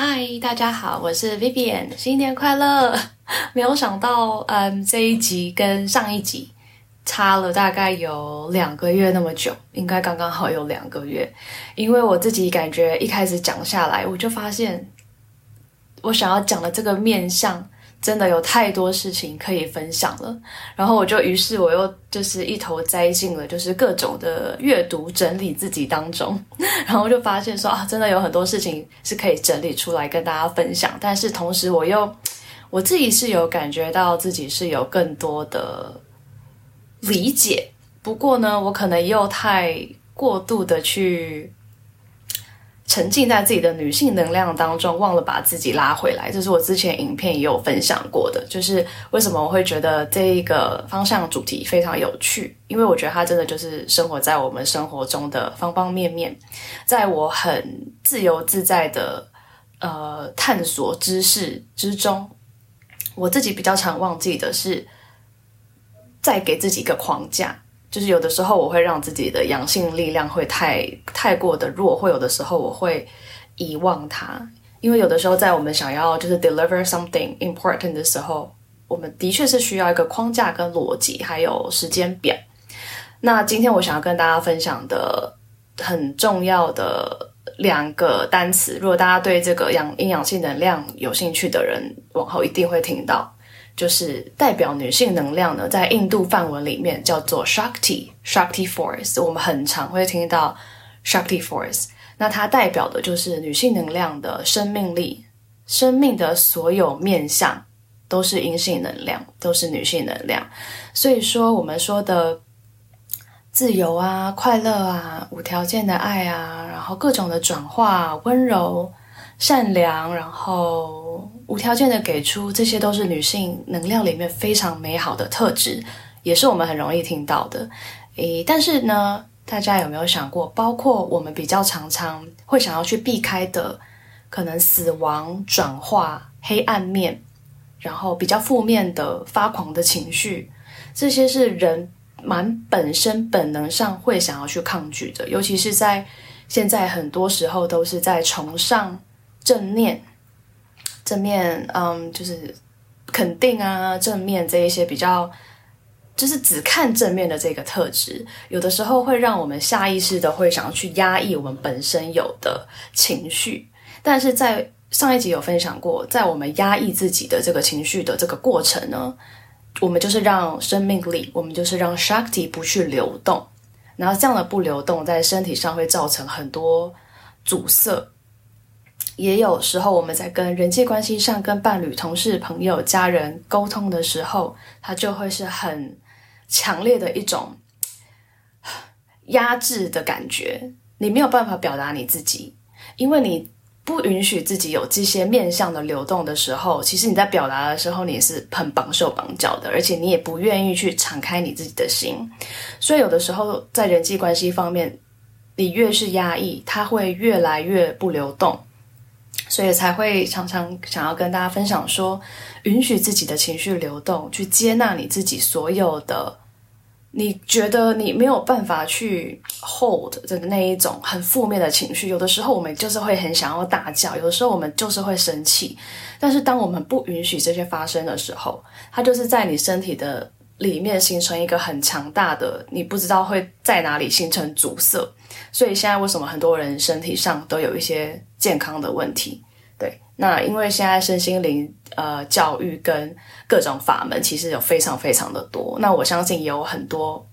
嗨，大家好，我是 Vivian，新年快乐！没有想到，嗯，这一集跟上一集差了大概有两个月那么久，应该刚刚好有两个月。因为我自己感觉一开始讲下来，我就发现我想要讲的这个面向。真的有太多事情可以分享了，然后我就于是我又就是一头栽进了就是各种的阅读整理自己当中，然后就发现说啊，真的有很多事情是可以整理出来跟大家分享，但是同时我又我自己是有感觉到自己是有更多的理解，不过呢，我可能又太过度的去。沉浸在自己的女性能量当中，忘了把自己拉回来。这是我之前影片也有分享过的，就是为什么我会觉得这一个方向主题非常有趣，因为我觉得它真的就是生活在我们生活中的方方面面。在我很自由自在的呃探索知识之中，我自己比较常忘记的是，再给自己一个框架。就是有的时候我会让自己的阳性力量会太太过的弱，或有的时候我会遗忘它，因为有的时候在我们想要就是 deliver something important 的时候，我们的确是需要一个框架跟逻辑，还有时间表。那今天我想要跟大家分享的很重要的两个单词，如果大家对这个阳阴阳性能量有兴趣的人，往后一定会听到。就是代表女性能量呢，在印度梵文里面叫做 Shakti，Shakti Force。我们很常会听到 Shakti Force，那它代表的就是女性能量的生命力，生命的所有面向都是阴性能量，都是女性能量。所以说，我们说的自由啊、快乐啊、无条件的爱啊，然后各种的转化、温柔、善良，然后。无条件的给出，这些都是女性能量里面非常美好的特质，也是我们很容易听到的。诶，但是呢，大家有没有想过，包括我们比较常常会想要去避开的，可能死亡、转化、黑暗面，然后比较负面的发狂的情绪，这些是人蛮本身本能上会想要去抗拒的，尤其是在现在很多时候都是在崇尚正念。正面，嗯，就是肯定啊，正面这一些比较，就是只看正面的这个特质，有的时候会让我们下意识的会想要去压抑我们本身有的情绪。但是在上一集有分享过，在我们压抑自己的这个情绪的这个过程呢，我们就是让生命力，我们就是让 Shakti 不去流动，然后这样的不流动，在身体上会造成很多阻塞。也有时候，我们在跟人际关系上、跟伴侣、同事、朋友、家人沟通的时候，它就会是很强烈的一种压制的感觉。你没有办法表达你自己，因为你不允许自己有这些面向的流动的时候，其实你在表达的时候，你也是很绑手绑脚的，而且你也不愿意去敞开你自己的心。所以，有的时候在人际关系方面，你越是压抑，它会越来越不流动。所以才会常常想要跟大家分享说，允许自己的情绪流动，去接纳你自己所有的，你觉得你没有办法去 hold 的那一种很负面的情绪。有的时候我们就是会很想要大叫，有的时候我们就是会生气。但是当我们不允许这些发生的时候，它就是在你身体的里面形成一个很强大的，你不知道会在哪里形成阻塞。所以现在为什么很多人身体上都有一些健康的问题？对，那因为现在身心灵呃教育跟各种法门其实有非常非常的多，那我相信也有很多，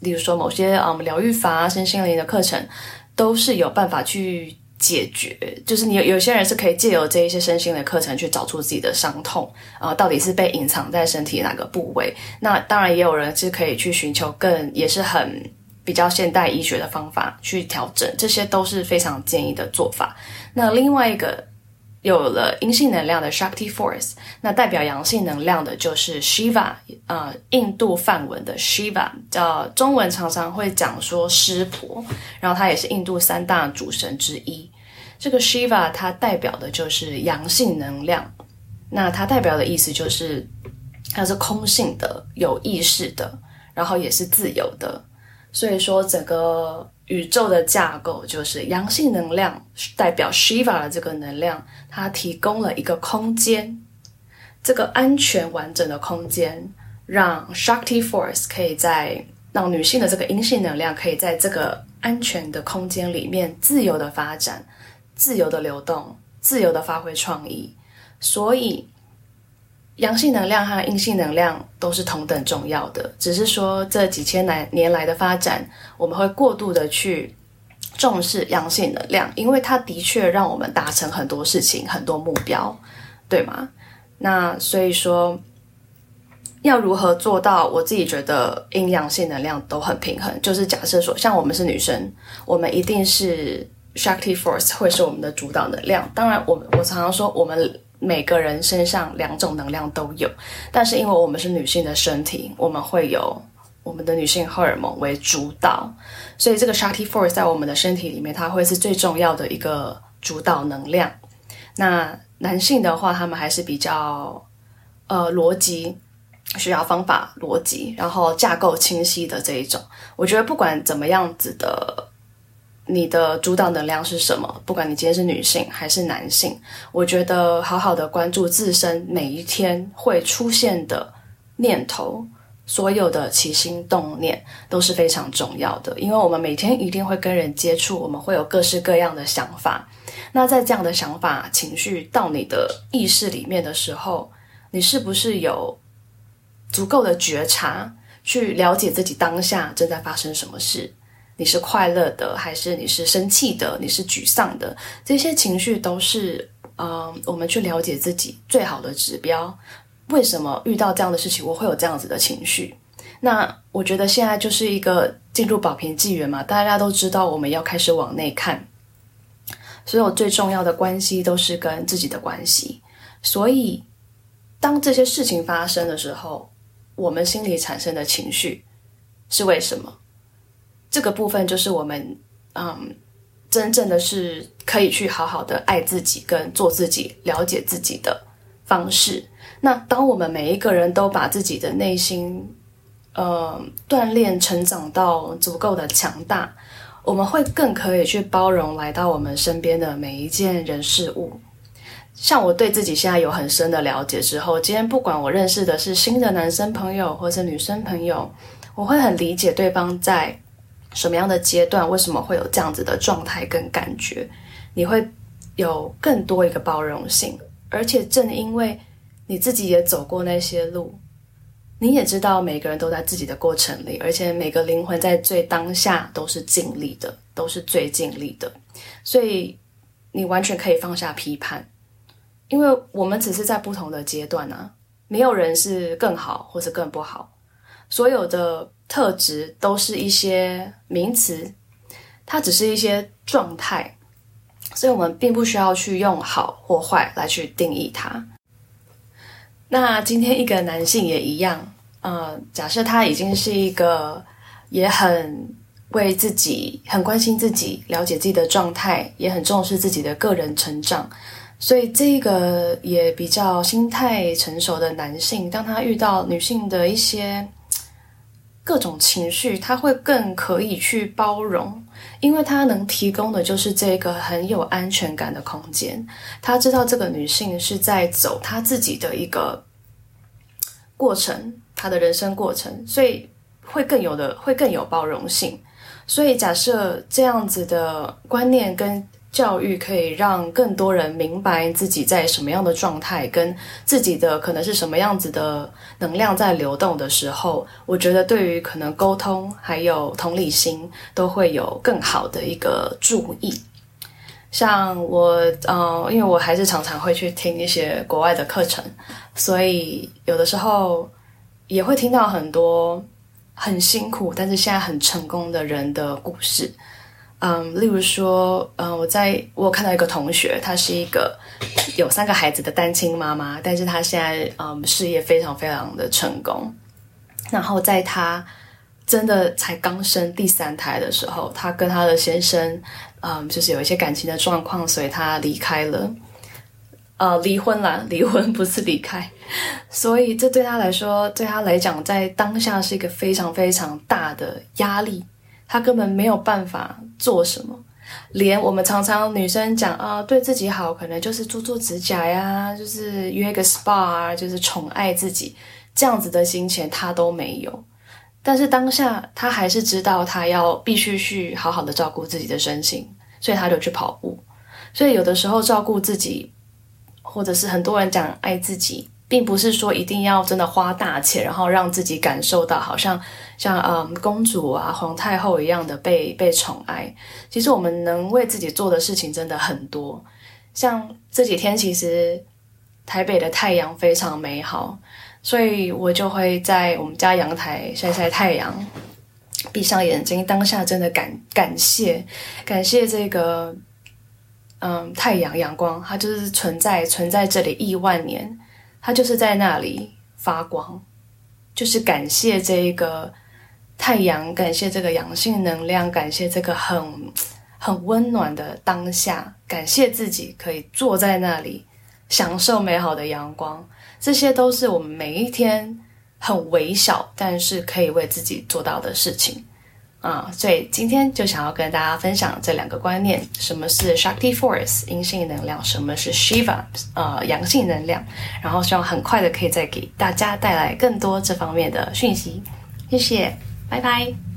例如说某些嗯疗愈法、身心灵的课程，都是有办法去解决。就是你有有些人是可以借由这一些身心的课程去找出自己的伤痛啊、呃，到底是被隐藏在身体哪个部位？那当然也有人是可以去寻求更也是很比较现代医学的方法去调整，这些都是非常建议的做法。那另外一个有了阴性能量的 Shakti Force，那代表阳性能量的就是 Shiva，呃，印度梵文的 Shiva，叫中文常常会讲说湿婆，然后他也是印度三大主神之一。这个 Shiva 它代表的就是阳性能量，那它代表的意思就是它是空性的、有意识的，然后也是自由的。所以说，整个宇宙的架构就是阳性能量代表 Shiva 的这个能量，它提供了一个空间，这个安全完整的空间，让 Shakti Force 可以在让女性的这个阴性能量可以在这个安全的空间里面自由的发展、自由的流动、自由的发挥创意。所以，阳性能量和阴性能量都是同等重要的，只是说这几千来年来的发展，我们会过度的去重视阳性能量，因为它的确让我们达成很多事情、很多目标，对吗？那所以说，要如何做到？我自己觉得阴阳性能量都很平衡，就是假设说，像我们是女生，我们一定是 Shakti Force 会是我们的主导能量。当然我，我我常常说我们。每个人身上两种能量都有，但是因为我们是女性的身体，我们会有我们的女性荷尔蒙为主导，所以这个 Shakti Force 在我们的身体里面，它会是最重要的一个主导能量。那男性的话，他们还是比较呃逻辑，需要方法逻辑，然后架构清晰的这一种。我觉得不管怎么样子的。你的主导能量是什么？不管你今天是女性还是男性，我觉得好好的关注自身每一天会出现的念头，所有的起心动念都是非常重要的。因为我们每天一定会跟人接触，我们会有各式各样的想法。那在这样的想法、情绪到你的意识里面的时候，你是不是有足够的觉察，去了解自己当下正在发生什么事？你是快乐的，还是你是生气的？你是沮丧的？这些情绪都是，嗯、呃，我们去了解自己最好的指标。为什么遇到这样的事情，我会有这样子的情绪？那我觉得现在就是一个进入宝瓶纪元嘛，大家都知道我们要开始往内看，所有最重要的关系都是跟自己的关系。所以，当这些事情发生的时候，我们心里产生的情绪是为什么？这个部分就是我们，嗯，真正的是可以去好好的爱自己跟做自己、了解自己的方式。那当我们每一个人都把自己的内心，呃，锻炼成长到足够的强大，我们会更可以去包容来到我们身边的每一件人事物。像我对自己现在有很深的了解之后，今天不管我认识的是新的男生朋友或是女生朋友，我会很理解对方在。什么样的阶段，为什么会有这样子的状态跟感觉？你会有更多一个包容性，而且正因为你自己也走过那些路，你也知道每个人都在自己的过程里，而且每个灵魂在最当下都是尽力的，都是最尽力的，所以你完全可以放下批判，因为我们只是在不同的阶段啊，没有人是更好或是更不好，所有的。特质都是一些名词，它只是一些状态，所以我们并不需要去用好或坏来去定义它。那今天一个男性也一样，呃，假设他已经是一个也很为自己、很关心自己、了解自己的状态，也很重视自己的个人成长，所以这个也比较心态成熟的男性，当他遇到女性的一些。各种情绪，他会更可以去包容，因为他能提供的就是这个很有安全感的空间。他知道这个女性是在走她自己的一个过程，她的人生过程，所以会更有的，会更有包容性。所以假设这样子的观念跟。教育可以让更多人明白自己在什么样的状态，跟自己的可能是什么样子的能量在流动的时候，我觉得对于可能沟通还有同理心都会有更好的一个注意。像我，嗯、因为我还是常常会去听一些国外的课程，所以有的时候也会听到很多很辛苦，但是现在很成功的人的故事。嗯，例如说，嗯，我在我有看到一个同学，她是一个有三个孩子的单亲妈妈，但是她现在嗯事业非常非常的成功。然后在她真的才刚生第三胎的时候，她跟她的先生嗯就是有一些感情的状况，所以她离开了，呃，离婚了，离婚不是离开。所以这对她来说，对她来讲，在当下是一个非常非常大的压力。他根本没有办法做什么。连我们常常女生讲啊，对自己好，可能就是做做指甲呀，就是约个 SPA 啊，就是宠爱自己这样子的心情，他都没有。但是当下他还是知道他要必须去好好的照顾自己的身心，所以他就去跑步。所以有的时候照顾自己，或者是很多人讲爱自己。并不是说一定要真的花大钱，然后让自己感受到好像像嗯公主啊、皇太后一样的被被宠爱。其实我们能为自己做的事情真的很多。像这几天，其实台北的太阳非常美好，所以我就会在我们家阳台晒晒太阳，闭上眼睛，当下真的感感谢感谢这个嗯太阳阳光，它就是存在存在这里亿万年。它就是在那里发光，就是感谢这一个太阳，感谢这个阳性能量，感谢这个很很温暖的当下，感谢自己可以坐在那里享受美好的阳光，这些都是我们每一天很微小，但是可以为自己做到的事情。啊，所以今天就想要跟大家分享这两个观念：什么是 Shakti Force 阴性能量，什么是 Shiva 呃阳性能量。然后希望很快的可以再给大家带来更多这方面的讯息。谢谢，拜拜。